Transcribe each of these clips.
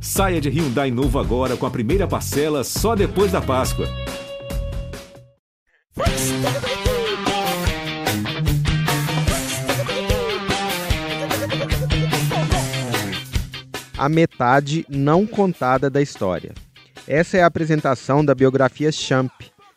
Saia de Hyundai novo agora com a primeira parcela só depois da Páscoa. A metade não contada da história. Essa é a apresentação da biografia Champ,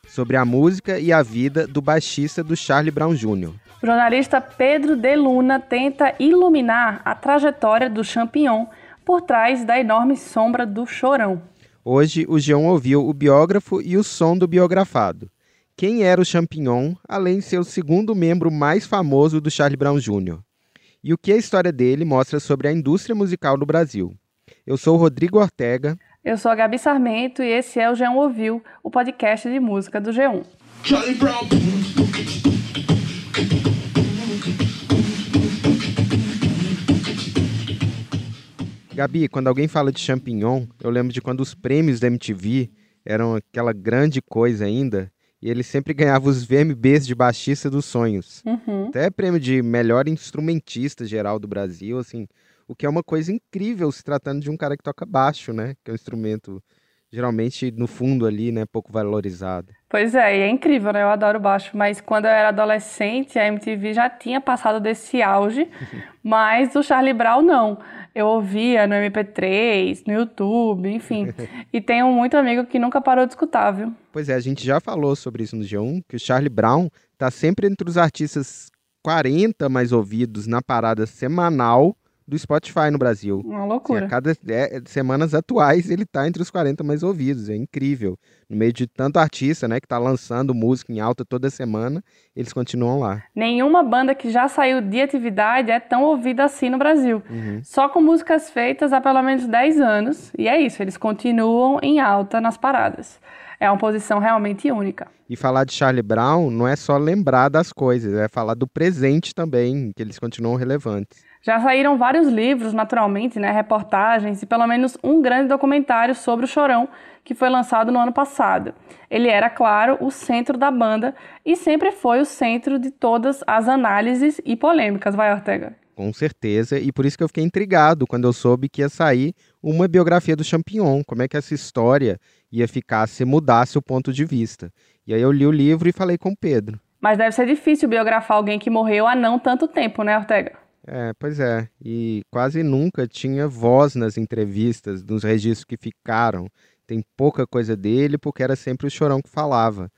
sobre a música e a vida do baixista do Charlie Brown Jr. O jornalista Pedro de Luna tenta iluminar a trajetória do Champignon por trás da enorme sombra do Chorão. Hoje, o Geão ouviu o biógrafo e o som do biografado. Quem era o Champignon, além de ser o segundo membro mais famoso do Charlie Brown Jr. E o que a história dele mostra sobre a indústria musical no Brasil. Eu sou o Rodrigo Ortega. Eu sou a Gabi Sarmento e esse é o G1 Ouviu, o podcast de música do G1. Charlie Brown. Gabi, quando alguém fala de champignon, eu lembro de quando os prêmios da MTV eram aquela grande coisa ainda, e ele sempre ganhava os VMBs de baixista dos sonhos. Uhum. Até prêmio de melhor instrumentista geral do Brasil, assim, o que é uma coisa incrível se tratando de um cara que toca baixo, né? Que é um instrumento geralmente no fundo ali, né, pouco valorizado. Pois é, e é incrível, né? Eu adoro baixo, mas quando eu era adolescente, a MTV já tinha passado desse auge, mas o Charlie Brown não. Eu ouvia no MP3, no YouTube, enfim. e tenho muito amigo que nunca parou de escutar, viu? Pois é, a gente já falou sobre isso no G1, que o Charlie Brown tá sempre entre os artistas 40 mais ouvidos na parada semanal do Spotify no Brasil. Uma loucura. Assim, a cada é, semanas atuais ele está entre os 40 mais ouvidos. É incrível. No meio de tanto artista, né, que está lançando música em alta toda semana, eles continuam lá. Nenhuma banda que já saiu de atividade é tão ouvida assim no Brasil. Uhum. Só com músicas feitas há pelo menos 10 anos. E é isso, eles continuam em alta nas paradas. É uma posição realmente única. E falar de Charlie Brown não é só lembrar das coisas, é falar do presente também, que eles continuam relevantes. Já saíram vários livros, naturalmente, né, reportagens e pelo menos um grande documentário sobre o Chorão, que foi lançado no ano passado. Ele era, claro, o centro da banda e sempre foi o centro de todas as análises e polêmicas, vai, Ortega? Com certeza, e por isso que eu fiquei intrigado quando eu soube que ia sair uma biografia do Champignon, como é que essa história ia ficar se mudasse o ponto de vista. E aí eu li o livro e falei com o Pedro. Mas deve ser difícil biografar alguém que morreu há não tanto tempo, né, Ortega? É, pois é. E quase nunca tinha voz nas entrevistas, nos registros que ficaram. Tem pouca coisa dele, porque era sempre o chorão que falava.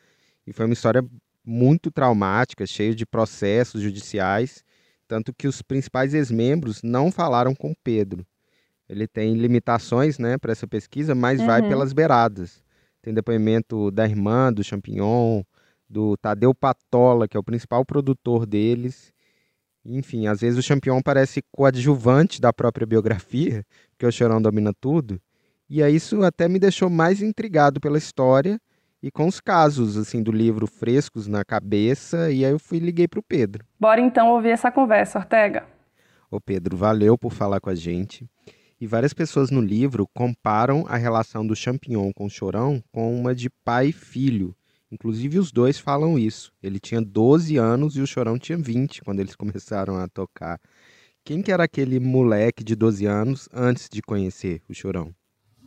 E foi uma história muito traumática, cheia de processos judiciais, tanto que os principais ex-membros não falaram com Pedro. Ele tem limitações né, para essa pesquisa, mas uhum. vai pelas beiradas. Tem depoimento da irmã do Champignon, do Tadeu Patola, que é o principal produtor deles, enfim, às vezes o Champion parece coadjuvante da própria biografia, porque o Chorão domina tudo. E aí isso até me deixou mais intrigado pela história e com os casos assim do livro frescos na cabeça, e aí eu fui liguei para o Pedro. Bora então ouvir essa conversa, Ortega. Ô Pedro, valeu por falar com a gente. E várias pessoas no livro comparam a relação do Champignon com o Chorão com uma de pai e filho, Inclusive os dois falam isso. Ele tinha 12 anos e o Chorão tinha 20 quando eles começaram a tocar. Quem que era aquele moleque de 12 anos antes de conhecer o Chorão?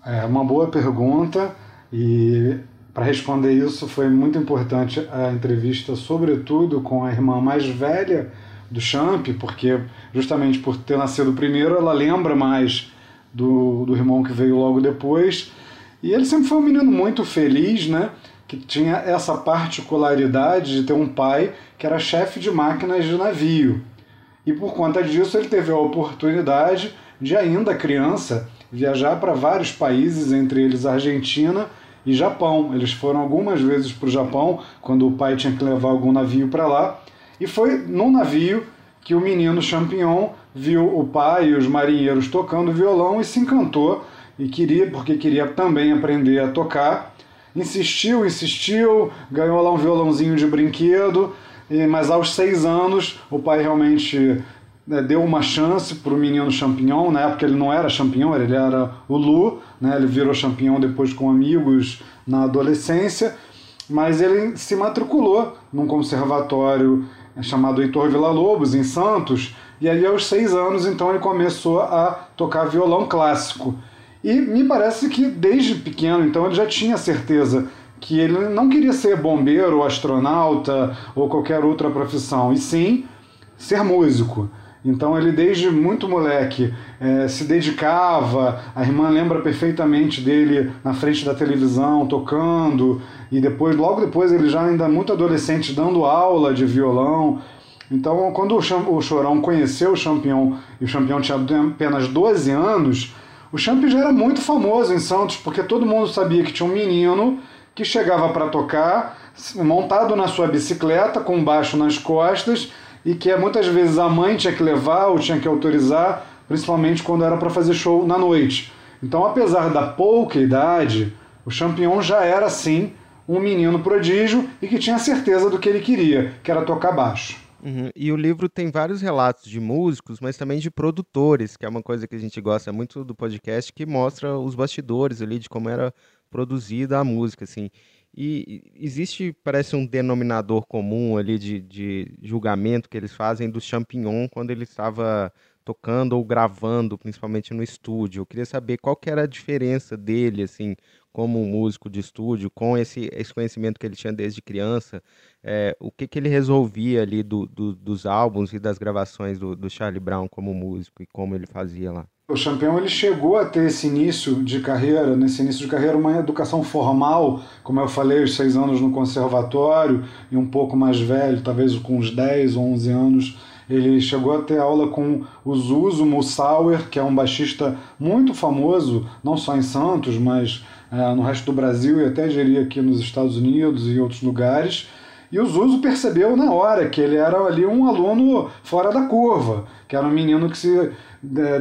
É uma boa pergunta e para responder isso foi muito importante a entrevista, sobretudo com a irmã mais velha do Champ, porque justamente por ter nascido primeiro, ela lembra mais do, do irmão que veio logo depois. E ele sempre foi um menino muito feliz, né? Que tinha essa particularidade de ter um pai que era chefe de máquinas de navio. E por conta disso ele teve a oportunidade de, ainda criança, viajar para vários países, entre eles Argentina e Japão. Eles foram algumas vezes para o Japão, quando o pai tinha que levar algum navio para lá. E foi num navio que o menino Champignon viu o pai e os marinheiros tocando violão e se encantou e queria, porque queria também aprender a tocar insistiu, insistiu, ganhou lá um violãozinho de brinquedo, mas aos seis anos o pai realmente né, deu uma chance para o menino Champignon, na época ele não era Champignon, ele era o Lu, né, ele virou Champignon depois com amigos na adolescência, mas ele se matriculou num conservatório chamado Heitor Villa-Lobos, em Santos, e aí aos seis anos então ele começou a tocar violão clássico. E me parece que desde pequeno, então, ele já tinha certeza que ele não queria ser bombeiro, ou astronauta ou qualquer outra profissão, e sim ser músico. Então ele desde muito moleque é, se dedicava, a irmã lembra perfeitamente dele na frente da televisão tocando e depois logo depois ele já ainda muito adolescente dando aula de violão. Então quando o Chorão conheceu o Champion e o Champion tinha apenas 12 anos, o Champion já era muito famoso em Santos porque todo mundo sabia que tinha um menino que chegava para tocar montado na sua bicicleta com baixo nas costas e que muitas vezes a mãe tinha que levar ou tinha que autorizar, principalmente quando era para fazer show na noite. Então, apesar da pouca idade, o Champion já era sim um menino prodígio e que tinha certeza do que ele queria, que era tocar baixo. Uhum. E o livro tem vários relatos de músicos, mas também de produtores, que é uma coisa que a gente gosta muito do podcast, que mostra os bastidores ali de como era produzida a música, assim. E existe, parece, um denominador comum ali de, de julgamento que eles fazem do Champignon quando ele estava tocando ou gravando, principalmente no estúdio. Eu queria saber qual que era a diferença dele, assim, como músico de estúdio, com esse, esse conhecimento que ele tinha desde criança, é, o que, que ele resolvia ali do, do, dos álbuns e das gravações do, do Charlie Brown como músico e como ele fazia lá. O Champion ele chegou a ter esse início de carreira, nesse início de carreira, uma educação formal, como eu falei, os seis anos no conservatório e um pouco mais velho, talvez com uns 10 ou 11 anos, ele chegou a ter aula com o Zuzo Mussauer, que é um baixista muito famoso, não só em Santos, mas no resto do Brasil e até diria aqui nos Estados Unidos e outros lugares. E o Zuzo percebeu na hora que ele era ali um aluno fora da curva, que era um menino que se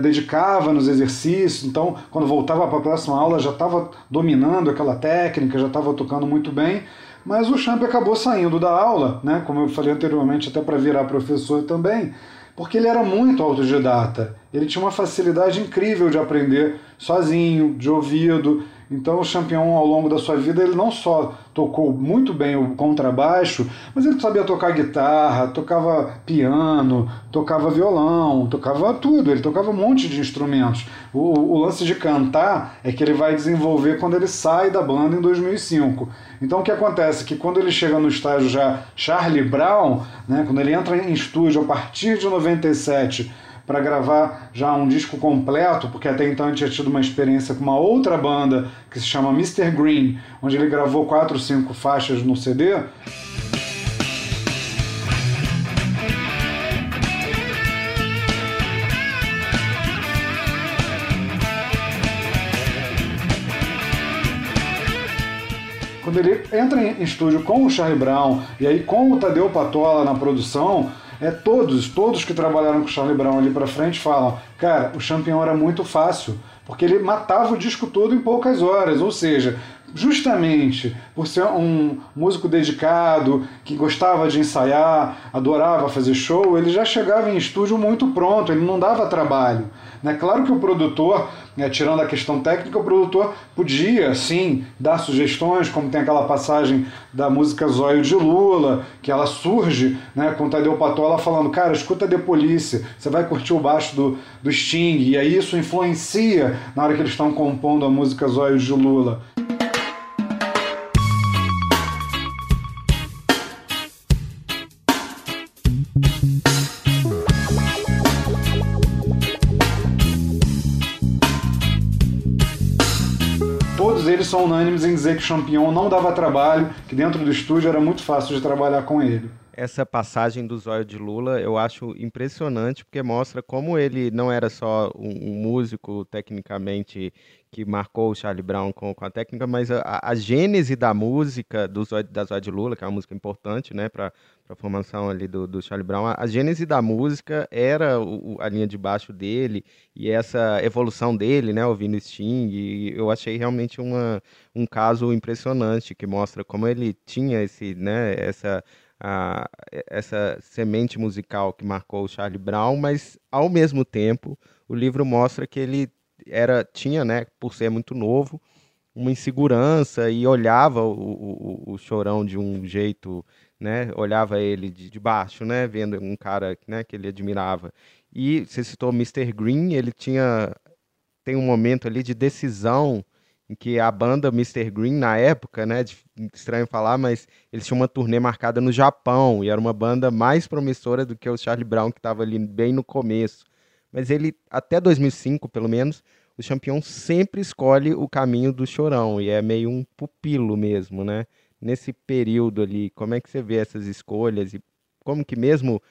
dedicava nos exercícios, então quando voltava para a próxima aula já estava dominando aquela técnica, já estava tocando muito bem, mas o Champ acabou saindo da aula, né, como eu falei anteriormente, até para virar professor também, porque ele era muito autodidata. Ele tinha uma facilidade incrível de aprender sozinho, de ouvido, então o Champion ao longo da sua vida ele não só tocou muito bem o contrabaixo, mas ele sabia tocar guitarra, tocava piano, tocava violão, tocava tudo, ele tocava um monte de instrumentos. O, o lance de cantar é que ele vai desenvolver quando ele sai da banda em 2005. Então o que acontece é que quando ele chega no estágio já Charlie Brown, né, quando ele entra em estúdio a partir de 97 para gravar já um disco completo, porque até então ele tinha tido uma experiência com uma outra banda que se chama Mr. Green, onde ele gravou quatro, cinco faixas no CD. Quando ele entra em estúdio com o Charlie Brown e aí com o Tadeu Patola na produção, é todos, todos que trabalharam com o Charlie Brown ali para frente falam, cara, o Champion era muito fácil, porque ele matava o disco todo em poucas horas, ou seja, justamente por ser um músico dedicado, que gostava de ensaiar, adorava fazer show, ele já chegava em estúdio muito pronto, ele não dava trabalho. Né? Claro que o produtor, né, tirando a questão técnica, o produtor podia, sim, dar sugestões, como tem aquela passagem da música Zóio de Lula, que ela surge né, com Tadeu Patola falando, cara, escuta The Polícia, você vai curtir o baixo do, do Sting, e aí isso influencia na hora que eles estão compondo a música Zóio de Lula. São unânimes em dizer que Champion não dava trabalho, que dentro do estúdio era muito fácil de trabalhar com ele. Essa passagem do Zóio de Lula eu acho impressionante, porque mostra como ele não era só um, um músico tecnicamente que marcou o Charlie Brown com, com a técnica, mas a, a gênese da música do Zóio, da Zóio de Lula, que é uma música importante né, para a formação ali do, do Charlie Brown, a, a gênese da música era o, a linha de baixo dele e essa evolução dele, né, ouvindo Sting, eu achei realmente uma, um caso impressionante que mostra como ele tinha esse, né, essa a, essa semente musical que marcou o Charlie Brown, mas ao mesmo tempo o livro mostra que ele era tinha, né, por ser muito novo, uma insegurança e olhava o, o, o chorão de um jeito, né, olhava ele de, de baixo, né, vendo um cara, né, que ele admirava. E você citou Mr. Green, ele tinha tem um momento ali de decisão em que a banda Mr. Green, na época, né, estranho falar, mas eles tinham uma turnê marcada no Japão e era uma banda mais promissora do que o Charlie Brown, que estava ali bem no começo. Mas ele, até 2005, pelo menos, o campeão sempre escolhe o caminho do chorão e é meio um pupilo mesmo, né? Nesse período ali, como é que você vê essas escolhas e como que mesmo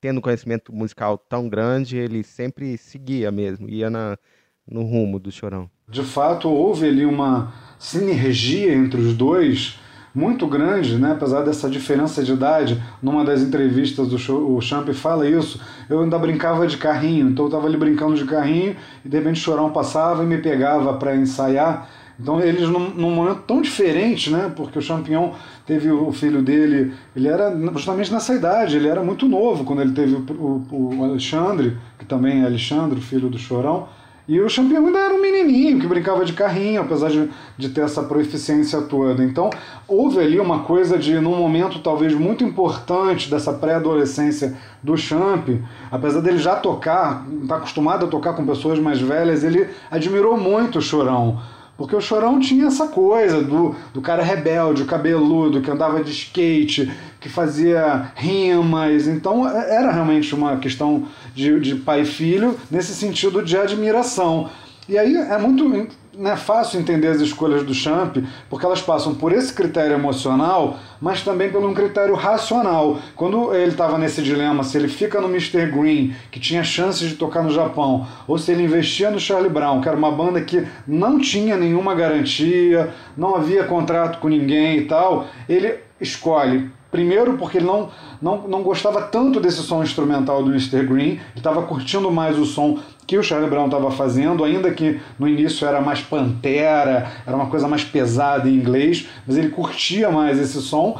tendo conhecimento musical tão grande, ele sempre seguia mesmo, ia na, no rumo do chorão? De fato, houve ali uma sinergia entre os dois muito grande, né? apesar dessa diferença de idade. Numa das entrevistas, do show, o Champ fala isso. Eu ainda brincava de carrinho, então eu estava ali brincando de carrinho e de repente o chorão passava e me pegava para ensaiar. Então eles num, num, momento tão diferente, né? Porque o Champion teve o filho dele, ele era justamente nessa idade, ele era muito novo quando ele teve o, o, o Alexandre, que também é Alexandre, filho do Chorão. E o Champion ainda era um menininho que brincava de carrinho, apesar de, de ter essa proeficiência toda. Então, houve ali uma coisa de, num momento talvez muito importante dessa pré-adolescência do Champ, apesar dele já tocar, estar tá acostumado a tocar com pessoas mais velhas, ele admirou muito o Chorão. Porque o Chorão tinha essa coisa do, do cara rebelde, cabeludo, que andava de skate, que fazia rimas. Então é, era realmente uma questão de, de pai e filho nesse sentido de admiração. E aí é muito não é fácil entender as escolhas do Champ, porque elas passam por esse critério emocional, mas também por um critério racional. Quando ele estava nesse dilema, se ele fica no Mr. Green, que tinha chances de tocar no Japão, ou se ele investia no Charlie Brown, que era uma banda que não tinha nenhuma garantia, não havia contrato com ninguém e tal, ele escolhe Primeiro, porque ele não, não, não gostava tanto desse som instrumental do Mr. Green, ele estava curtindo mais o som que o Charlie Brown estava fazendo, ainda que no início era mais pantera, era uma coisa mais pesada em inglês, mas ele curtia mais esse som.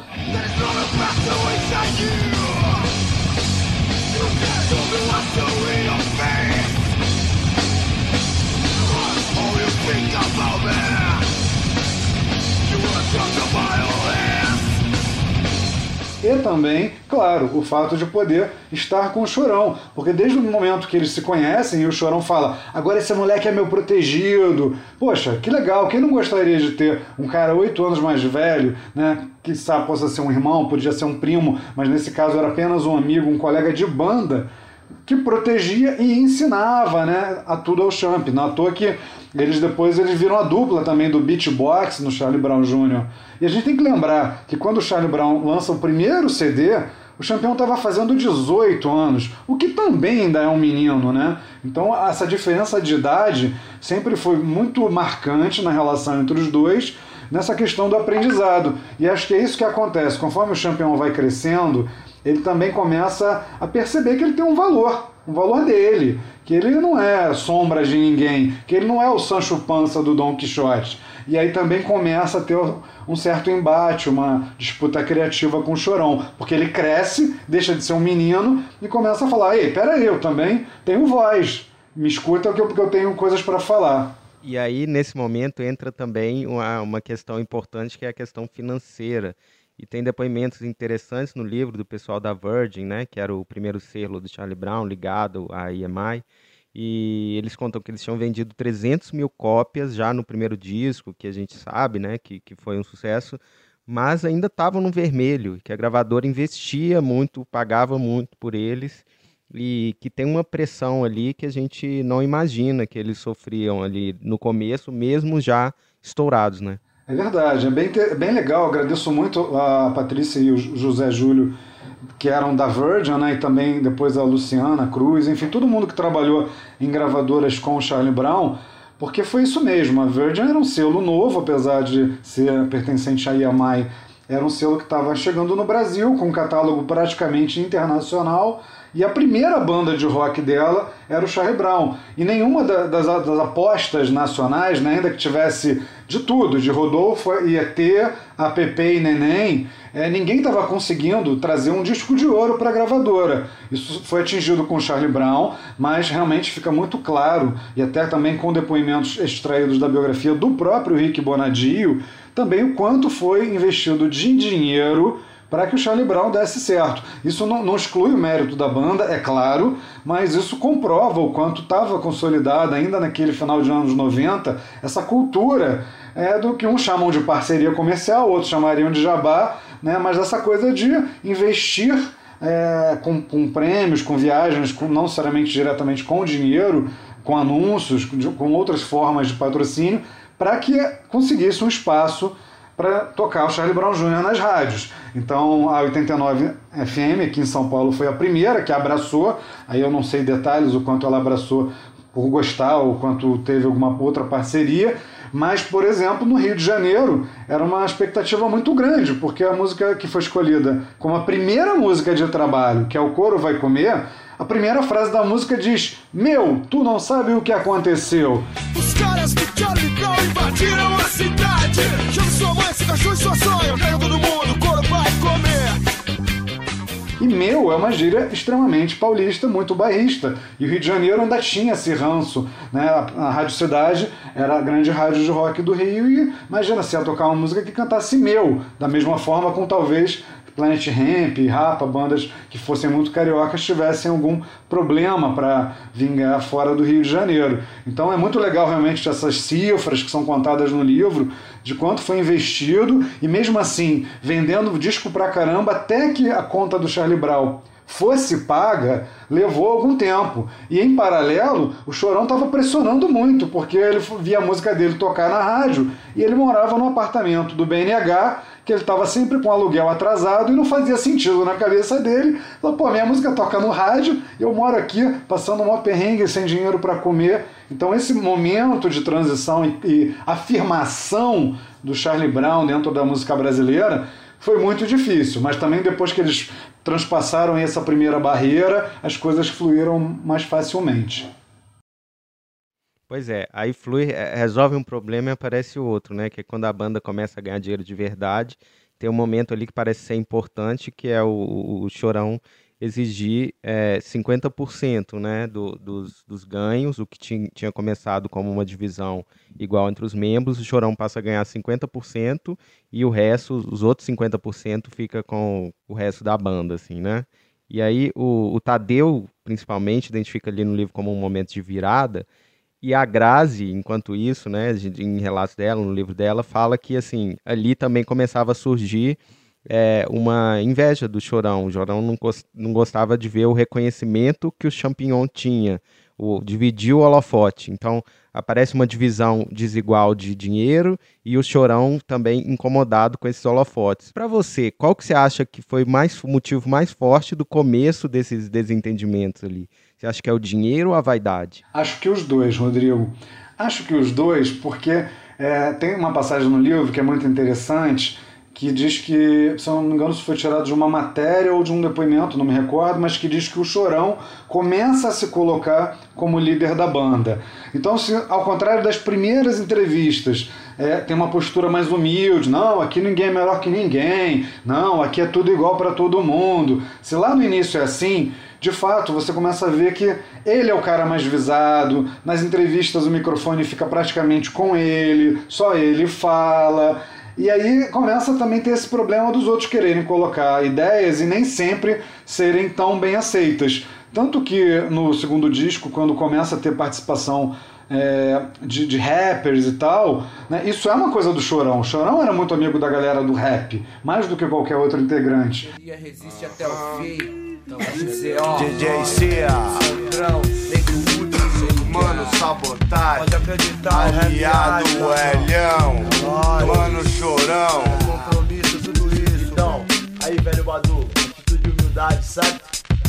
E também, claro, o fato de poder estar com o Chorão. Porque desde o momento que eles se conhecem e o Chorão fala: agora esse moleque é meu protegido. Poxa, que legal. Quem não gostaria de ter um cara oito anos mais velho, né? Que sabe, possa ser um irmão, podia ser um primo, mas nesse caso era apenas um amigo, um colega de banda que protegia e ensinava né, a tudo ao Champ. Não toa que eles depois eles viram a dupla também do beatbox no Charlie Brown Jr. E a gente tem que lembrar que quando o Charlie Brown lança o primeiro CD, o campeão estava fazendo 18 anos, o que também ainda é um menino, né? Então essa diferença de idade sempre foi muito marcante na relação entre os dois, nessa questão do aprendizado. E acho que é isso que acontece. Conforme o campeão vai crescendo, ele também começa a perceber que ele tem um valor, um valor dele, que ele não é sombra de ninguém, que ele não é o Sancho Panza do Dom Quixote. E aí também começa a ter um certo embate, uma disputa criativa com o Chorão, porque ele cresce, deixa de ser um menino e começa a falar: "Ei, pera aí, eu também tenho voz. Me escuta porque eu tenho coisas para falar". E aí, nesse momento, entra também uma, uma questão importante que é a questão financeira. E tem depoimentos interessantes no livro do pessoal da Virgin, né, que era o primeiro selo do Charlie Brown ligado à EMI. E eles contam que eles tinham vendido 300 mil cópias já no primeiro disco, que a gente sabe, né, que, que foi um sucesso, mas ainda estavam no vermelho, que a gravadora investia muito, pagava muito por eles, e que tem uma pressão ali que a gente não imagina que eles sofriam ali no começo, mesmo já estourados, né? É verdade, é bem, bem legal. Agradeço muito a Patrícia e o José Júlio, que eram da Virgin, né? e também depois a Luciana Cruz, enfim, todo mundo que trabalhou em gravadoras com o Charlie Brown, porque foi isso mesmo. A Virgin era um selo novo, apesar de ser pertencente à EMI, era um selo que estava chegando no Brasil, com um catálogo praticamente internacional e a primeira banda de rock dela era o Charlie Brown. E nenhuma das, das apostas nacionais, né, ainda que tivesse de tudo, de Rodolfo e ET, a Pepe e Neném, é, ninguém estava conseguindo trazer um disco de ouro para a gravadora. Isso foi atingido com o Charlie Brown, mas realmente fica muito claro, e até também com depoimentos extraídos da biografia do próprio Rick Bonadio, também o quanto foi investido de dinheiro para que o Charlie Brown desse certo. Isso não, não, exclui o mérito da banda, é claro, mas isso comprova o quanto estava consolidada ainda naquele final de anos 90 essa cultura é, do que uns chamam de parceria comercial, outros chamariam de jabá, né, mas essa coisa de investir é, com, com, prêmios, com viagens, com, não necessariamente diretamente com dinheiro, com anúncios, com outras formas de patrocínio, para que conseguisse um espaço para tocar o Charlie Brown Jr. nas rádios. Então a 89 FM aqui em São Paulo foi a primeira que abraçou, aí eu não sei detalhes o quanto ela abraçou por gostar ou quanto teve alguma outra parceria, mas, por exemplo, no Rio de Janeiro era uma expectativa muito grande, porque a música que foi escolhida como a primeira música de trabalho, que é O Coro Vai Comer, a primeira frase da música diz: Meu, tu não sabe o que aconteceu. Os caras do Charlie Brown invadiram a cidade. Chama sua mãe, se cachorro e sua sonha. Pega todo mundo, o couro vai comer. E meu é uma gíria extremamente paulista, muito bairrista. E o Rio de Janeiro ainda tinha esse ranço. Né? A, a Rádio Cidade era a grande rádio de rock do Rio. E imagina se ia tocar uma música que cantasse meu, da mesma forma com talvez Planet Ramp, Rapa, bandas que fossem muito cariocas, tivessem algum problema para vingar fora do Rio de Janeiro. Então é muito legal realmente essas cifras que são contadas no livro, de quanto foi investido, e mesmo assim, vendendo disco pra caramba, até que a conta do Charlie Brown fosse paga, levou algum tempo. E em paralelo, o Chorão estava pressionando muito, porque ele via a música dele tocar na rádio e ele morava no apartamento do BNH que ele estava sempre com aluguel atrasado e não fazia sentido na cabeça dele. Falou, pô, minha música toca no rádio, eu moro aqui passando uma perrengue sem dinheiro para comer. Então esse momento de transição e, e afirmação do Charlie Brown dentro da música brasileira foi muito difícil, mas também depois que eles transpassaram essa primeira barreira, as coisas fluíram mais facilmente. Pois é, aí flui, eh, resolve um problema e aparece o outro, né? Que é quando a banda começa a ganhar dinheiro de verdade, tem um momento ali que parece ser importante, que é o, o Chorão exigir é, eh, 50% né, do, dos, dos ganhos, o que tinha, tinha começado como uma divisão igual entre os membros, o Chorão passa a ganhar 50% e o resto, os outros 50% fica com o resto da banda, assim, né? E aí o, o Tadeu, principalmente, identifica ali no livro como um momento de virada, e a Grazi, enquanto isso, né, em relatos dela, no livro dela, fala que assim ali também começava a surgir é, uma inveja do Chorão. O Chorão não, não gostava de ver o reconhecimento que o Champignon tinha, o, dividir o holofote. Então aparece uma divisão desigual de dinheiro e o Chorão também incomodado com esses holofotes. Para você, qual que você acha que foi mais o motivo mais forte do começo desses desentendimentos ali? Você acha que é o dinheiro ou a vaidade? Acho que os dois, Rodrigo. Acho que os dois, porque é, tem uma passagem no livro que é muito interessante, que diz que, se eu não me engano, se foi tirado de uma matéria ou de um depoimento, não me recordo, mas que diz que o Chorão começa a se colocar como líder da banda. Então, se, ao contrário das primeiras entrevistas, é, tem uma postura mais humilde, não, aqui ninguém é melhor que ninguém, não, aqui é tudo igual para todo mundo. Se lá no início é assim, de fato, você começa a ver que ele é o cara mais visado, nas entrevistas o microfone fica praticamente com ele, só ele fala. E aí começa também a ter esse problema dos outros quererem colocar ideias e nem sempre serem tão bem aceitas. Tanto que no segundo disco, quando começa a ter participação é, de, de, rappers e tal, né? isso é uma coisa do Chorão. O Chorão era muito amigo da galera do rap, mais do que qualquer outro integrante. Resiste até o fim. DJ Cia, Mano Sabotagem, Aliado Elhão, Mano Chorão. Compromisso, tudo isso. Então, aí, velho Badu, atitude de humildade, sabe?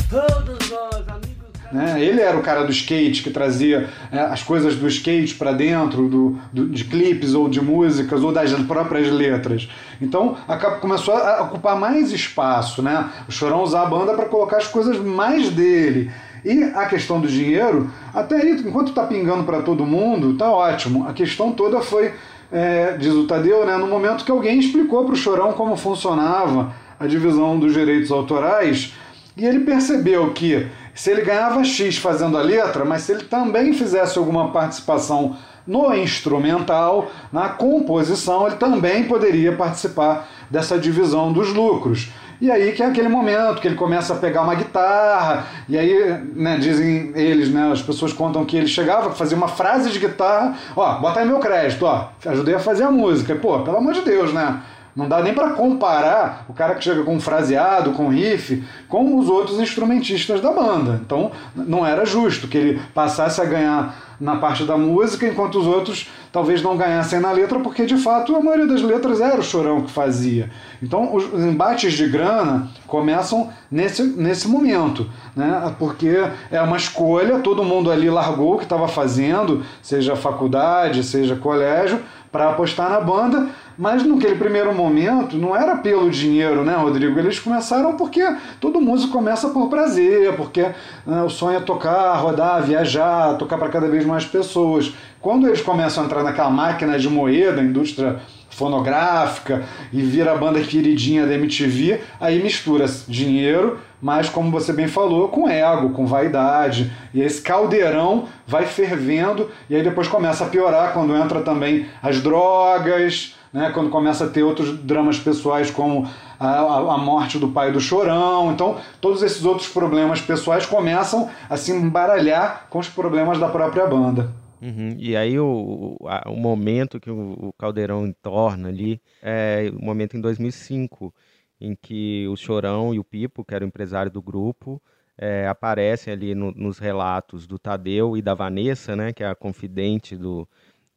Todos nós, amigos. Né? Ele era o cara do skate que trazia é, as coisas do skate para dentro do, do, de clipes ou de músicas ou das próprias letras. Então começou a ocupar mais espaço. Né? O Chorão usar a banda para colocar as coisas mais dele. E a questão do dinheiro, até aí, enquanto está pingando para todo mundo, tá ótimo. A questão toda foi, é, diz o Tadeu, né, no momento que alguém explicou para o Chorão como funcionava a divisão dos direitos autorais, e ele percebeu que se ele ganhava X fazendo a letra, mas se ele também fizesse alguma participação no instrumental, na composição, ele também poderia participar dessa divisão dos lucros. E aí que é aquele momento que ele começa a pegar uma guitarra, e aí, né, dizem eles, né, as pessoas contam que ele chegava, fazia uma frase de guitarra, ó, bota aí meu crédito, ó, ajudei a fazer a música. Pô, pelo amor de Deus, né? Não dá nem para comparar o cara que chega com fraseado, com riff, com os outros instrumentistas da banda. Então não era justo que ele passasse a ganhar na parte da música, enquanto os outros talvez não ganhassem na letra, porque de fato a maioria das letras era o chorão que fazia. Então os embates de grana começam nesse, nesse momento, né? porque é uma escolha, todo mundo ali largou o que estava fazendo, seja faculdade, seja colégio, para apostar na banda, mas naquele primeiro momento não era pelo dinheiro, né, Rodrigo? Eles começaram porque todo músico começa por prazer, porque né, o sonho é tocar, rodar, viajar, tocar para cada vez mais pessoas. Quando eles começam a entrar naquela máquina de moeda, indústria fonográfica e vira a banda queridinha da MTV, aí mistura dinheiro, mas como você bem falou, com ego, com vaidade. E esse caldeirão vai fervendo e aí depois começa a piorar quando entra também as drogas, né, quando começa a ter outros dramas pessoais como a, a, morte do pai do Chorão. Então, todos esses outros problemas pessoais começam a se embaralhar com os problemas da própria banda. Uhum. E aí o, o, momento que o, o Caldeirão entorna ali é o momento em 2005, em que o Chorão e o Pipo, que era o empresário do grupo, é, aparecem ali no, nos relatos do Tadeu e da Vanessa, né, que é a confidente do,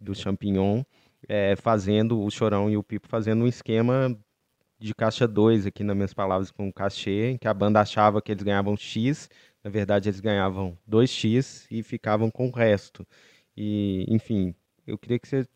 do Champignon, é, fazendo o Chorão e o Pipo fazendo um esquema de caixa 2 aqui nas minhas palavras com o cachê, em que a banda achava que eles ganhavam X, na verdade eles ganhavam 2X e ficavam com o resto. E, enfim, eu queria que você,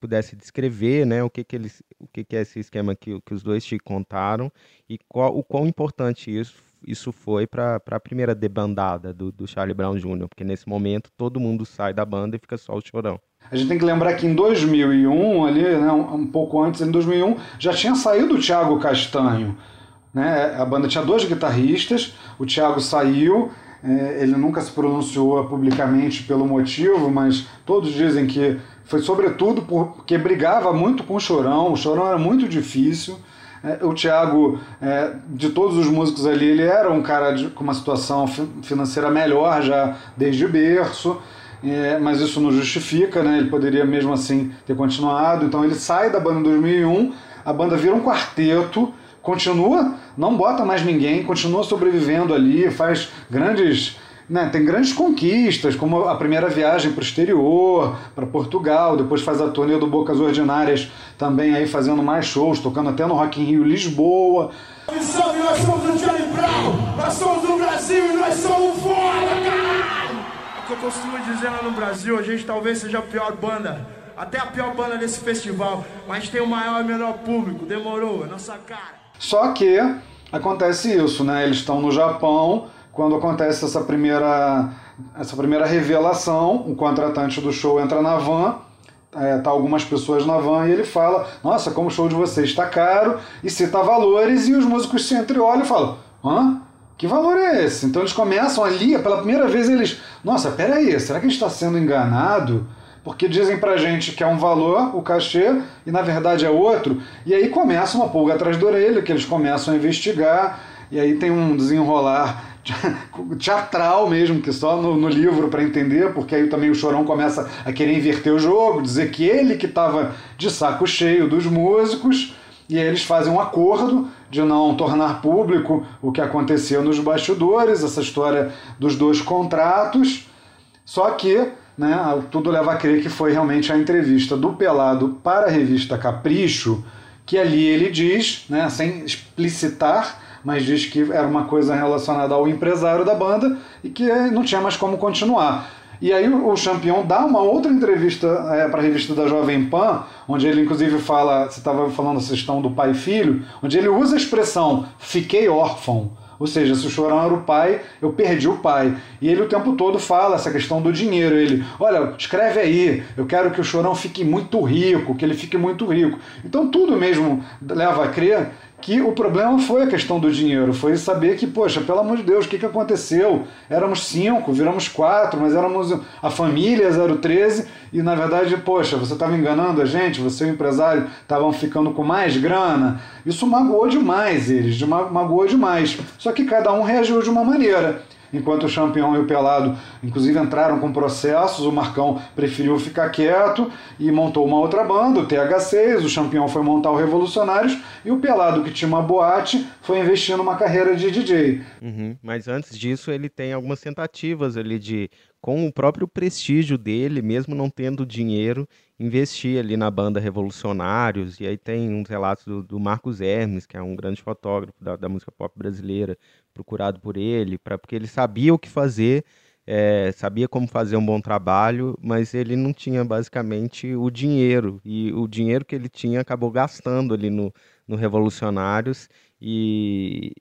pudesse descrever né, o, que, que, eles, o que, que é esse esquema que, que os dois te contaram e qual, o quão importante isso, isso foi para a primeira debandada do, do Charlie Brown Jr., porque nesse momento todo mundo sai da banda e fica só o chorão. A gente tem que lembrar que em 2001, ali, né, um pouco antes, em 2001, já tinha saído o Thiago Castanho. Né? A banda tinha dois guitarristas, o Thiago saiu, é, ele nunca se pronunciou publicamente pelo motivo, mas todos dizem que foi sobretudo porque brigava muito com o Chorão, o Chorão era muito difícil. É, o Thiago, é, de todos os músicos ali, ele era um cara de, com uma situação financeira melhor já desde berço é, mas isso não justifica, né? Ele poderia mesmo assim ter continuado. Então ele sai da banda em 2001, a banda vira um quarteto, continua, não bota mais ninguém, continua sobrevivendo ali, faz grandes. Né, tem grandes conquistas, como a primeira viagem para o exterior, para Portugal, depois faz a turnê do Bocas Ordinárias, também aí fazendo mais shows, tocando até no Rock in Rio Lisboa. Nós somos o Charlie Brown, nós somos do Brasil e nós somos foda, cara! Que eu costumo dizer lá no Brasil, a gente talvez seja a pior banda, até a pior banda desse festival, mas tem o maior e menor público, demorou, é nossa cara. Só que acontece isso, né? Eles estão no Japão, quando acontece essa primeira, essa primeira revelação, o contratante do show entra na van, é, tá algumas pessoas na van e ele fala: Nossa, como o show de vocês está caro, e cita valores, e os músicos se entreolham e falam: Hã? Que valor é esse? Então eles começam ali, pela primeira vez eles, nossa, peraí, será que a gente está sendo enganado? Porque dizem pra gente que é um valor, o cachê, e na verdade é outro. E aí começa uma pulga atrás da orelha, que eles começam a investigar, e aí tem um desenrolar teatral mesmo, que só no, no livro para entender, porque aí também o Chorão começa a querer inverter o jogo, dizer que ele que estava de saco cheio dos músicos, e aí eles fazem um acordo de não tornar público o que aconteceu nos bastidores, essa história dos dois contratos. Só que né, tudo leva a crer que foi realmente a entrevista do Pelado para a revista Capricho, que ali ele diz, né, sem explicitar, mas diz que era uma coisa relacionada ao empresário da banda e que não tinha mais como continuar. E aí o Champion dá uma outra entrevista é, para a revista da Jovem Pan, onde ele inclusive fala, você estava falando a questão do pai e filho, onde ele usa a expressão fiquei órfão. Ou seja, se o Chorão era o pai, eu perdi o pai. E ele o tempo todo fala essa questão do dinheiro. Ele, olha, escreve aí, eu quero que o Chorão fique muito rico, que ele fique muito rico. Então tudo mesmo leva a crer que o problema foi a questão do dinheiro, foi saber que, poxa, pelo amor de Deus, o que, que aconteceu? Éramos cinco, viramos quatro, mas éramos a família 013 e na verdade, poxa, você estava enganando a gente, você e o empresário estavam ficando com mais grana. Isso magoou demais eles, magoou demais. Só que cada um reagiu de uma maneira enquanto o Champion e o Pelado, inclusive, entraram com processos, o Marcão preferiu ficar quieto e montou uma outra banda, o TH6, o Champion foi montar o Revolucionários e o Pelado, que tinha uma boate, foi investir numa carreira de DJ. Uhum, mas antes disso, ele tem algumas tentativas ali de com o próprio prestígio dele, mesmo não tendo dinheiro, investir ali na banda Revolucionários. E aí tem uns relatos do, do Marcos Hermes, que é um grande fotógrafo da, da música pop brasileira, procurado por ele, pra, porque ele sabia o que fazer, é, sabia como fazer um bom trabalho, mas ele não tinha basicamente o dinheiro. E o dinheiro que ele tinha acabou gastando ali no, no Revolucionários. E,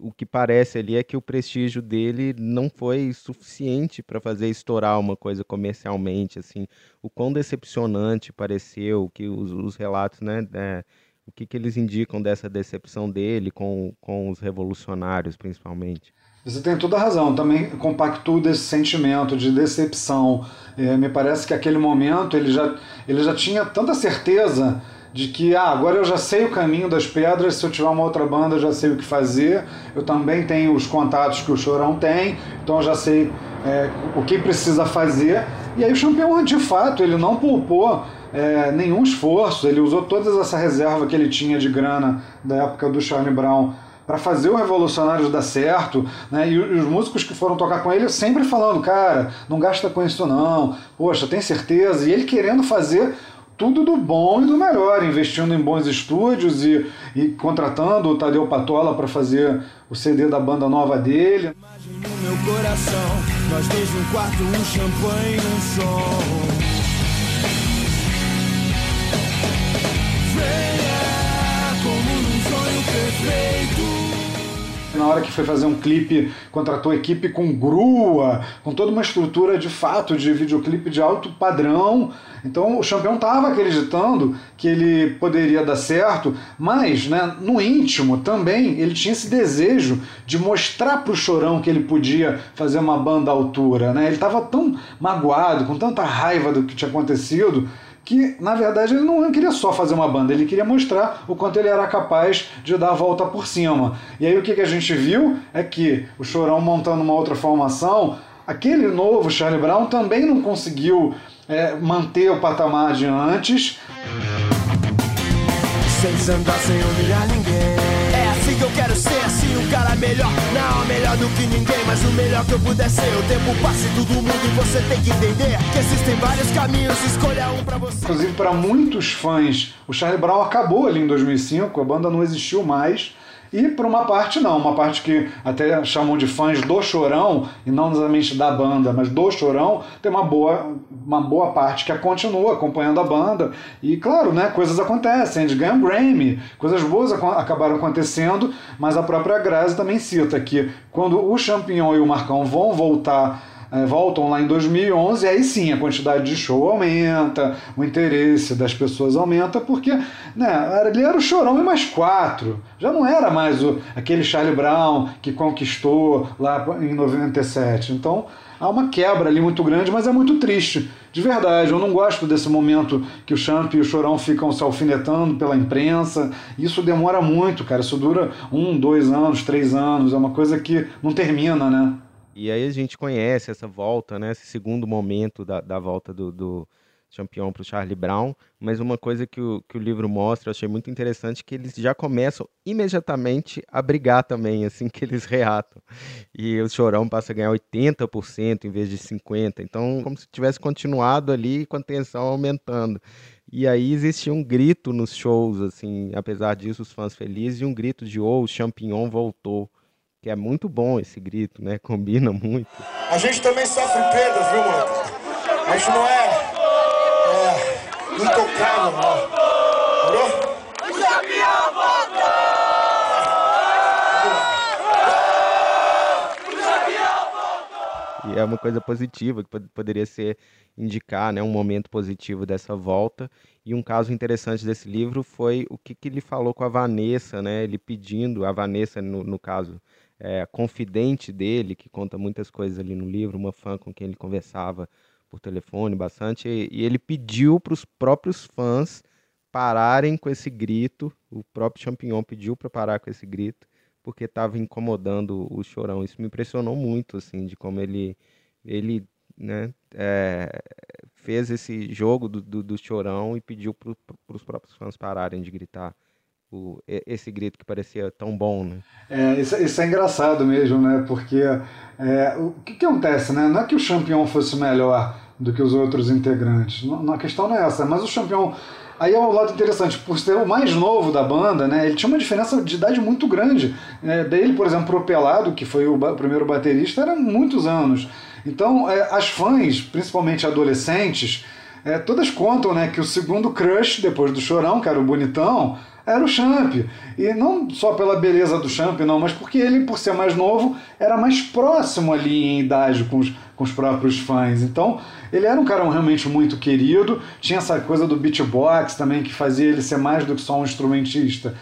o que parece ali é que o prestígio dele não foi suficiente para fazer estourar uma coisa comercialmente, assim, o quão decepcionante pareceu que os, os relatos, né, é, o que, que eles indicam dessa decepção dele com, com os revolucionários, principalmente. Você tem toda a razão, também compactuo desse sentimento de decepção. É, me parece que aquele momento ele já, ele já tinha tanta certeza de que ah, agora eu já sei o caminho das pedras, se eu tiver uma outra banda eu já sei o que fazer, eu também tenho os contatos que o Chorão tem, então eu já sei é, o que precisa fazer. E aí o Champion, de fato, ele não poupou é, nenhum esforço, ele usou toda essa reserva que ele tinha de grana da época do Charlie Brown para fazer o Revolucionários dar certo, né? E os músicos que foram tocar com ele sempre falando, cara, não gasta com isso não, poxa, tem certeza? E ele querendo fazer tudo do bom e do melhor, investindo em bons estúdios e, e contratando o Tadeu Patola para fazer o CD da banda nova dele. Venha como sonho perfeito na hora que foi fazer um clipe, contratou equipe com grua, com toda uma estrutura de fato de videoclipe de alto padrão. Então o Champion estava acreditando que ele poderia dar certo, mas né, no íntimo também ele tinha esse desejo de mostrar para o Chorão que ele podia fazer uma banda à altura. Né? Ele estava tão magoado, com tanta raiva do que tinha acontecido que na verdade ele não queria só fazer uma banda, ele queria mostrar o quanto ele era capaz de dar a volta por cima. E aí o que, que a gente viu é que o Chorão montando uma outra formação, aquele novo Charlie Brown também não conseguiu é, manter o patamar de antes. Ninguém que eu quero ser, assim um cara melhor. Não, melhor do que ninguém, mas o melhor que eu puder ser. O tempo passa e todo mundo e você tem que entender que existem vários caminhos, escolha um para você. Inclusive, para muitos fãs, o Charlie Brown acabou ali em 2005, a banda não existiu mais. E por uma parte não, uma parte que até chamam de fãs do Chorão, e não necessariamente da banda, mas do Chorão, tem uma boa, uma boa parte que continua acompanhando a banda. E claro, né, coisas acontecem, eles ganham Grammy, coisas boas acabaram acontecendo, mas a própria Grazi também cita que quando o Champignon e o Marcão vão voltar voltam lá em 2011, aí sim a quantidade de show aumenta, o interesse das pessoas aumenta, porque né, ele era o chorão e mais quatro. Já não era mais o, aquele Charlie Brown que conquistou lá em 97. Então há uma quebra ali muito grande, mas é muito triste. De verdade, eu não gosto desse momento que o Champ e o Chorão ficam se alfinetando pela imprensa. Isso demora muito, cara. Isso dura um, dois anos, três anos. É uma coisa que não termina, né? E aí a gente conhece essa volta, né, esse segundo momento da, da volta do, do Champion para o Charlie Brown, mas uma coisa que o, que o livro mostra, eu achei muito interessante, que eles já começam imediatamente a brigar também, assim que eles reatam. E o Chorão passa a ganhar 80% em vez de 50%, então como se tivesse continuado ali com a tensão aumentando. E aí existia um grito nos shows, assim, apesar disso, os fãs felizes, e um grito de oh, o Champignon voltou que é muito bom esse grito, né? Combina muito. A gente também sofre perdas, viu, mano? A gente não é, é intocável, não. Entendeu? E é uma coisa positiva, que poderia ser indicar né, um momento positivo dessa volta. E um caso interessante desse livro foi o que, que ele falou com a Vanessa, né? Ele pedindo, a Vanessa, no, no caso, é, confidente dele, que conta muitas coisas ali no livro, uma fã com quem ele conversava por telefone bastante, e, e ele pediu para os próprios fãs pararem com esse grito, o próprio Champignon pediu para parar com esse grito, porque estava incomodando o Chorão. Isso me impressionou muito, assim, de como ele, ele né, é, fez esse jogo do, do, do Chorão e pediu para os próprios fãs pararem de gritar o, esse grito que parecia tão bom, né? É, isso, isso é engraçado mesmo, né? Porque é, o que, que acontece, né? Não é que o Champion fosse melhor do que os outros integrantes. Não, a questão não é essa, mas o Champion Aí é um lado interessante, por ser o mais novo da banda, né, ele tinha uma diferença de idade muito grande. É, dele, por exemplo, pro Pelado, que foi o, o primeiro baterista, era muitos anos. Então, é, as fãs, principalmente adolescentes, é, todas contam né, que o segundo crush, depois do Chorão, que era o Bonitão, era o Champ. E não só pela beleza do Champ, não, mas porque ele, por ser mais novo, era mais próximo ali em idade com os, com os próprios fãs. Então, ele era um cara realmente muito querido. Tinha essa coisa do beatbox também, que fazia ele ser mais do que só um instrumentista.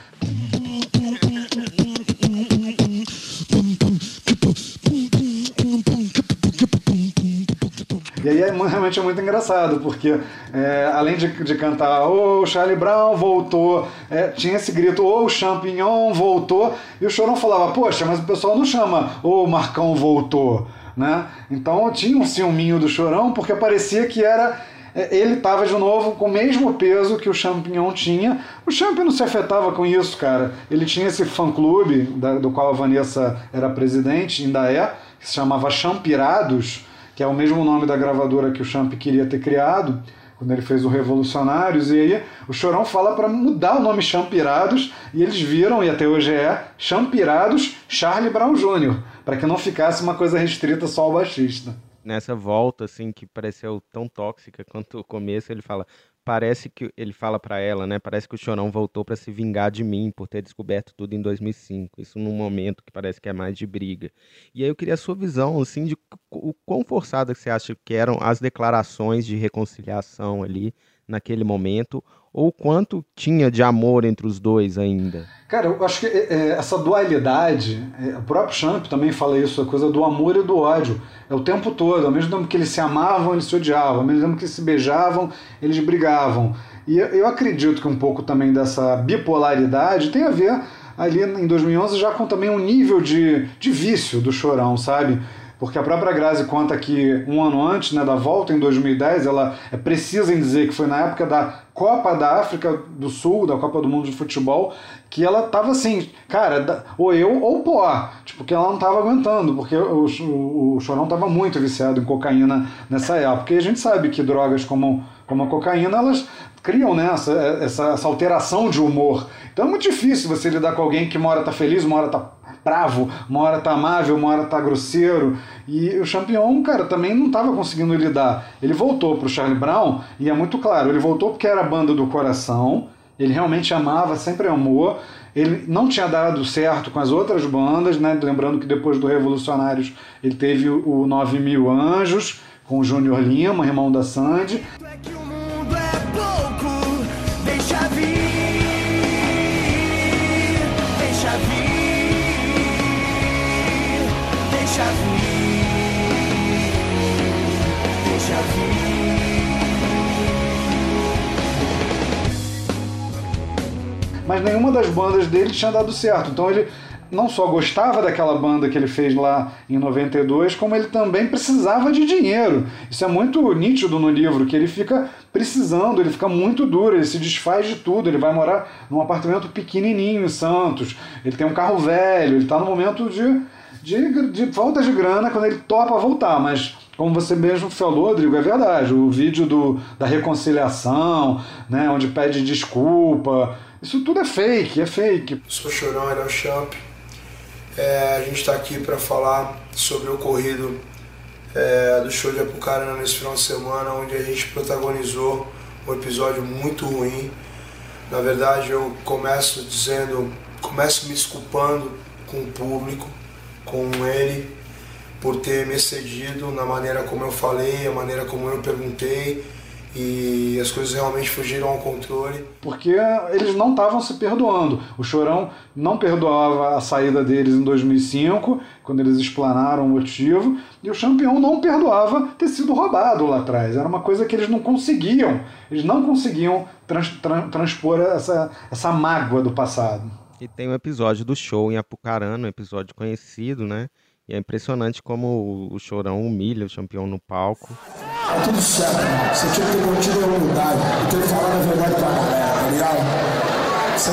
E aí é, realmente é muito engraçado, porque é, além de, de cantar o oh, Charlie Brown voltou, é, tinha esse grito, ô oh, Champignon voltou, e o Chorão falava, poxa, mas o pessoal não chama ô oh, Marcão voltou, né? Então tinha um ciúminho do Chorão, porque parecia que era é, ele estava de novo com o mesmo peso que o Champignon tinha. O Champ não se afetava com isso, cara. Ele tinha esse fã-clube, do qual a Vanessa era presidente, ainda é, que se chamava Champirados, que é o mesmo nome da gravadora que o Champ queria ter criado, quando ele fez o Revolucionários, e aí o Chorão fala para mudar o nome Champirados, e eles viram, e até hoje é, Champirados Charlie Brown Jr., para que não ficasse uma coisa restrita só ao baixista. Nessa volta, assim, que pareceu tão tóxica quanto o começo, ele fala: parece que ele fala para ela, né? Parece que o Chorão voltou para se vingar de mim por ter descoberto tudo em 2005. Isso num momento que parece que é mais de briga. E aí eu queria a sua visão, assim, de o quão forçada você acha que eram as declarações de reconciliação ali naquele momento, ou quanto tinha de amor entre os dois ainda? Cara, eu acho que é, é, essa dualidade, é, o próprio Champ também fala isso, a coisa do amor e do ódio. É o tempo todo, ao mesmo tempo que eles se amavam, eles se odiavam, ao mesmo tempo que eles se beijavam, eles brigavam. E eu acredito que um pouco também dessa bipolaridade tem a ver ali em 2011 já com também um nível de, de vício do chorão, sabe? Porque a própria Grazi conta que um ano antes né, da volta, em 2010, ela é precisa em dizer que foi na época da Copa da África do Sul, da Copa do Mundo de Futebol, que ela tava assim, cara, ou eu ou pó, tipo, que ela não tava aguentando, porque o, o, o Chorão tava muito viciado em cocaína nessa época. E a gente sabe que drogas como, como a cocaína, elas criam né, essa, essa, essa alteração de humor. Então é muito difícil você lidar com alguém que uma hora tá feliz, uma hora tá bravo, uma hora tá amável, uma hora tá grosseiro. E o Champion, cara, também não estava conseguindo lidar. Ele voltou pro Charlie Brown e é muito claro, ele voltou porque era a banda do coração, ele realmente amava, sempre amou. Ele não tinha dado certo com as outras bandas, né? Lembrando que depois do Revolucionários ele teve o 9 Mil Anjos com o Júnior Lima, irmão da Sandy. Mas nenhuma das bandas dele tinha dado certo. Então ele não só gostava daquela banda que ele fez lá em 92, como ele também precisava de dinheiro. Isso é muito nítido no livro, que ele fica precisando, ele fica muito duro, ele se desfaz de tudo, ele vai morar num apartamento pequenininho em Santos, ele tem um carro velho, ele está no momento de, de, de falta de grana quando ele topa voltar, mas como você mesmo falou, Rodrigo, é verdade. O vídeo do, da reconciliação, né, onde pede desculpa, isso tudo é fake, é fake. Sou Chorão, ele é Champ. É, a gente está aqui para falar sobre o ocorrido é, do show de Apucarana nesse final de semana, onde a gente protagonizou um episódio muito ruim. Na verdade, eu começo dizendo, começo me desculpando com o público, com ele, por ter me excedido na maneira como eu falei, a maneira como eu perguntei e as coisas realmente fugiram ao controle. Porque eles não estavam se perdoando. O Chorão não perdoava a saída deles em 2005, quando eles explanaram o motivo, e o Champion não perdoava ter sido roubado lá atrás. Era uma coisa que eles não conseguiam, eles não conseguiam trans, trans, transpor essa, essa mágoa do passado. E tem um episódio do show em Apucarana, um episódio conhecido, né? E é impressionante como o Chorão humilha o campeão no palco. Tá tudo certo, mano. Você tinha que ter mantido a humildade e ter falado a verdade pra galera, tá ligado? Você,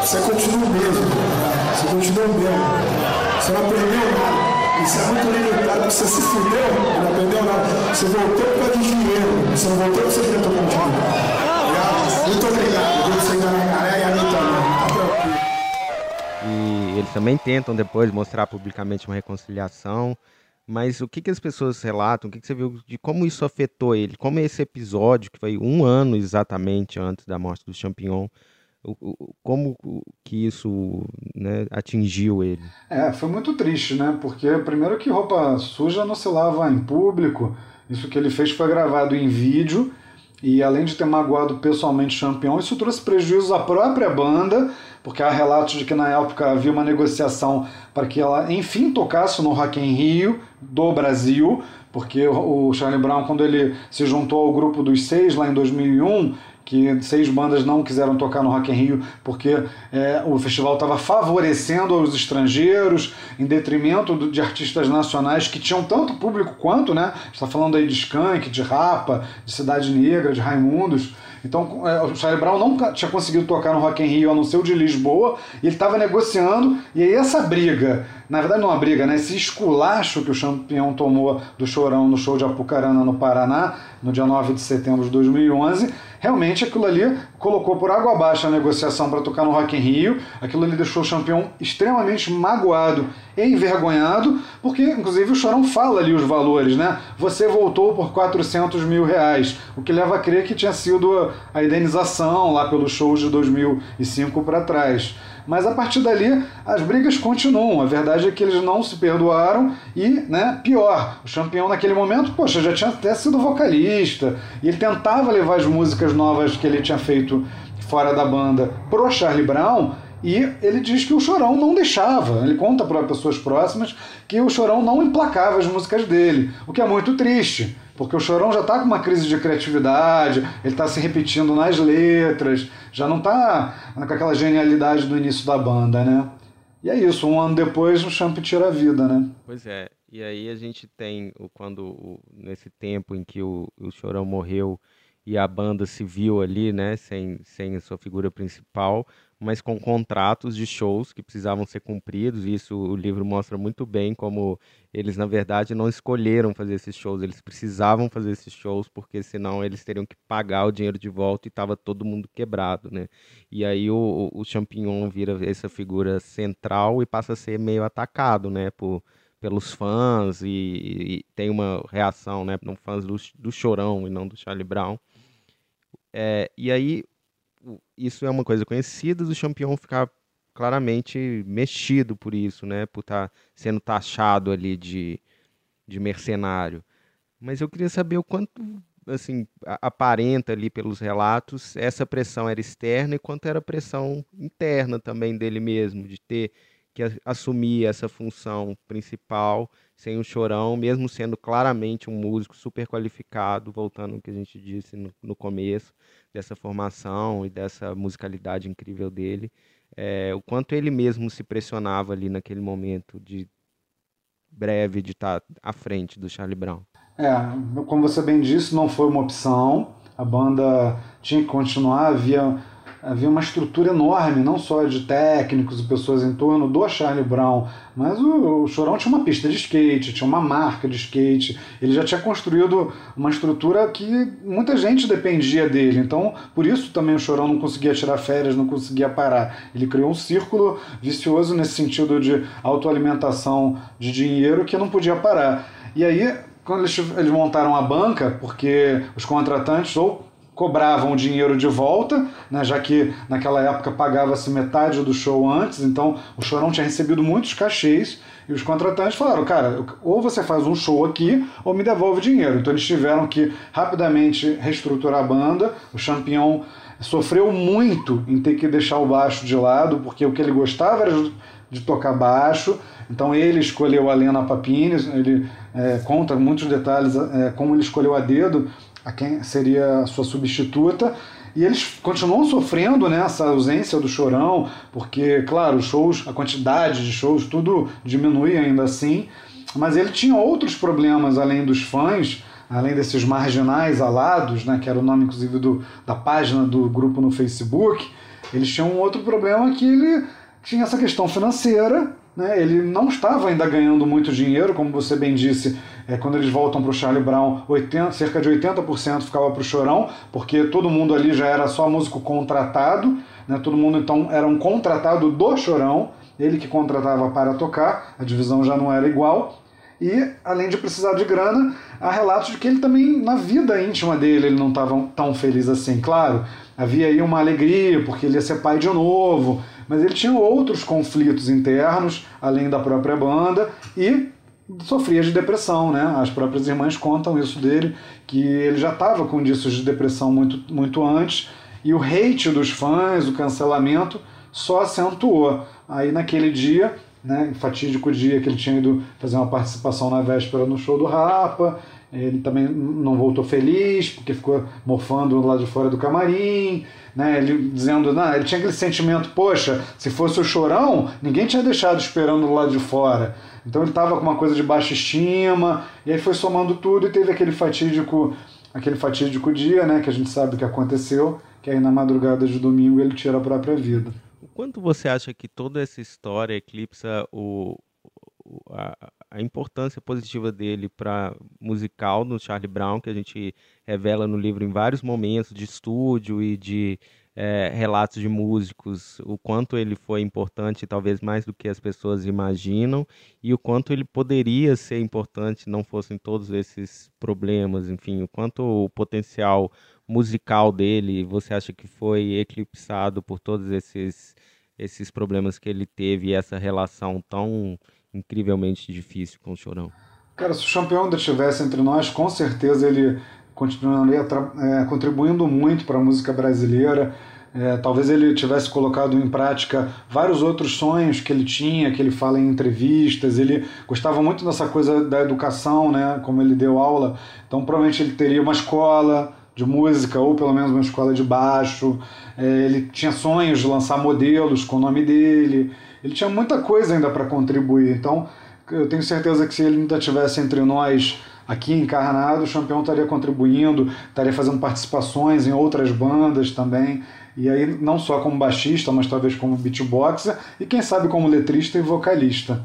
você continua o mesmo, tá? Você continua o mesmo. Você não aprendeu nada. Isso é muito limitado, você se fudeu e não aprendeu nada. Você voltou por causa de dinheiro, você não voltou porque você tentou contigo. Tá muito obrigado? Você ainda na cara e a mim também. Tá. E eles também tentam depois mostrar publicamente uma reconciliação. Mas o que, que as pessoas relatam, o que, que você viu de como isso afetou ele? Como esse episódio, que foi um ano exatamente antes da morte do Champignon, como que isso né, atingiu ele? É, foi muito triste, né? Porque primeiro que roupa suja não se lava em público. Isso que ele fez foi gravado em vídeo e além de ter magoado pessoalmente o Champion, isso trouxe prejuízos à própria banda, porque há relatos de que na época havia uma negociação para que ela enfim tocasse no Rock in Rio do Brasil, porque o Charlie Brown, quando ele se juntou ao grupo dos seis lá em 2001, que seis bandas não quiseram tocar no Rock in Rio porque é, o festival estava favorecendo os estrangeiros em detrimento de artistas nacionais que tinham tanto público quanto, né? está falando aí de Skank, de Rapa, de Cidade Negra, de Raimundos. Então, é, o Charlie não tinha conseguido tocar no Rock in Rio, a não ser o de Lisboa, e ele estava negociando, e aí essa briga, na verdade não é uma briga, né? Esse esculacho que o campeão tomou do Chorão no show de Apucarana, no Paraná, no dia 9 de setembro de 2011, realmente aquilo ali colocou por água abaixo a negociação para tocar no Rock in Rio, aquilo ali deixou o campeão extremamente magoado e envergonhado, porque inclusive o Chorão fala ali os valores, né? Você voltou por 400 mil reais, o que leva a crer que tinha sido a indenização lá pelos shows de 2005 para trás. Mas a partir dali as brigas continuam. A verdade é que eles não se perdoaram e, né, pior, o campeão naquele momento, poxa, já tinha até sido vocalista e ele tentava levar as músicas novas que ele tinha feito fora da banda pro Charlie Brown e ele diz que o Chorão não deixava. Ele conta para pessoas próximas que o Chorão não emplacava as músicas dele, o que é muito triste, porque o Chorão já está com uma crise de criatividade, ele está se repetindo nas letras, já não está com aquela genialidade do início da banda, né? E é isso, um ano depois o Champ tira a vida, né? Pois é, e aí a gente tem quando nesse tempo em que o, o Chorão morreu e a banda se viu ali, né, sem, sem a sua figura principal, mas com contratos de shows que precisavam ser cumpridos. E isso o livro mostra muito bem como eles, na verdade, não escolheram fazer esses shows, eles precisavam fazer esses shows, porque senão eles teriam que pagar o dinheiro de volta e estava todo mundo quebrado, né? E aí o, o Champignon vira essa figura central e passa a ser meio atacado, né, por, pelos fãs e, e tem uma reação, né, não fãs do, do Chorão e não do Charlie Brown. É, e aí isso é uma coisa conhecida do campeão ficar claramente mexido por isso, né? Por estar tá sendo taxado ali de, de mercenário. Mas eu queria saber o quanto assim aparenta ali pelos relatos essa pressão era externa e quanto era pressão interna também dele mesmo de ter que assumir essa função principal sem o chorão, mesmo sendo claramente um músico super qualificado, voltando ao que a gente disse no, no começo, dessa formação e dessa musicalidade incrível dele, é, o quanto ele mesmo se pressionava ali naquele momento de breve de estar à frente do Charlie Brown. É, como você bem disse, não foi uma opção. A banda tinha que continuar, havia havia uma estrutura enorme, não só de técnicos e pessoas em torno do Charlie Brown, mas o, o Chorão tinha uma pista de skate, tinha uma marca de skate, ele já tinha construído uma estrutura que muita gente dependia dele, então por isso também o Chorão não conseguia tirar férias, não conseguia parar. Ele criou um círculo vicioso nesse sentido de autoalimentação de dinheiro que não podia parar. E aí, quando eles, eles montaram a banca, porque os contratantes ou cobravam o dinheiro de volta, né, já que naquela época pagava-se metade do show antes, então o Chorão tinha recebido muitos cachês e os contratantes falaram, cara, ou você faz um show aqui ou me devolve o dinheiro. Então eles tiveram que rapidamente reestruturar a banda, o Champion sofreu muito em ter que deixar o baixo de lado, porque o que ele gostava era de tocar baixo, então ele escolheu a Lena Papini, ele é, conta muitos detalhes é, como ele escolheu a dedo a quem seria a sua substituta. E eles continuam sofrendo né, ausência do chorão, porque, claro, os shows, a quantidade de shows, tudo diminui ainda assim. Mas ele tinha outros problemas além dos fãs, além desses marginais alados, né, que era o nome inclusive do, da página do grupo no Facebook. Eles tinham um outro problema que ele tinha essa questão financeira né? Ele não estava ainda ganhando muito dinheiro, como você bem disse, é, quando eles voltam para o Charlie Brown, 80, cerca de 80% ficava para o Chorão, porque todo mundo ali já era só músico contratado, né? todo mundo então era um contratado do Chorão, ele que contratava para tocar, a divisão já não era igual. E, além de precisar de grana, há relatos de que ele também, na vida íntima dele, ele não estava tão feliz assim. Claro, havia aí uma alegria, porque ele ia ser pai de novo, mas ele tinha outros conflitos internos, além da própria banda, e sofria de depressão, né? As próprias irmãs contam isso dele, que ele já estava com indícios de depressão muito, muito antes, e o hate dos fãs, o cancelamento, só acentuou. Aí naquele dia, né, fatídico dia que ele tinha ido fazer uma participação na véspera no show do Rapa, ele também não voltou feliz, porque ficou mofando lá de fora do camarim, né? Ele dizendo, não, ele tinha aquele sentimento, poxa, se fosse o chorão, ninguém tinha deixado esperando do lado de fora. Então ele estava com uma coisa de baixa estima, e aí foi somando tudo e teve aquele fatídico, aquele fatídico dia, né, que a gente sabe que aconteceu, que aí na madrugada de domingo ele tira a própria vida. O quanto você acha que toda essa história eclipsa o, a, a importância positiva dele para musical no Charlie Brown, que a gente revela no livro em vários momentos de estúdio e de é, relatos de músicos, o quanto ele foi importante, talvez mais do que as pessoas imaginam, e o quanto ele poderia ser importante não fossem todos esses problemas, enfim, o quanto o potencial musical dele você acha que foi eclipsado por todos esses esses problemas que ele teve e essa relação tão incrivelmente difícil com o Chorão. Cara, se o Champion ainda estivesse entre nós, com certeza ele continuaria é, contribuindo muito para a música brasileira. É, talvez ele tivesse colocado em prática vários outros sonhos que ele tinha, que ele fala em entrevistas. Ele gostava muito dessa coisa da educação, né? Como ele deu aula. Então, provavelmente ele teria uma escola de música ou pelo menos uma escola de baixo. É, ele tinha sonhos de lançar modelos com o nome dele ele tinha muita coisa ainda para contribuir. Então, eu tenho certeza que se ele ainda estivesse entre nós aqui encarnado, o Champion estaria contribuindo, estaria fazendo participações em outras bandas também. E aí, não só como baixista, mas talvez como beatboxer e quem sabe como letrista e vocalista.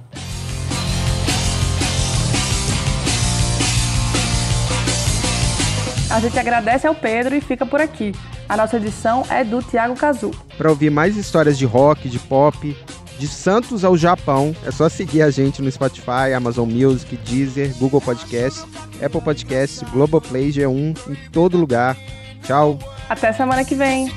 A gente agradece ao Pedro e fica por aqui. A nossa edição é do Tiago Cazu. Para ouvir mais histórias de rock, de pop, de Santos ao Japão. É só seguir a gente no Spotify, Amazon Music, Deezer, Google Podcast, Apple Podcast, Globoplay G1, em todo lugar. Tchau. Até semana que vem.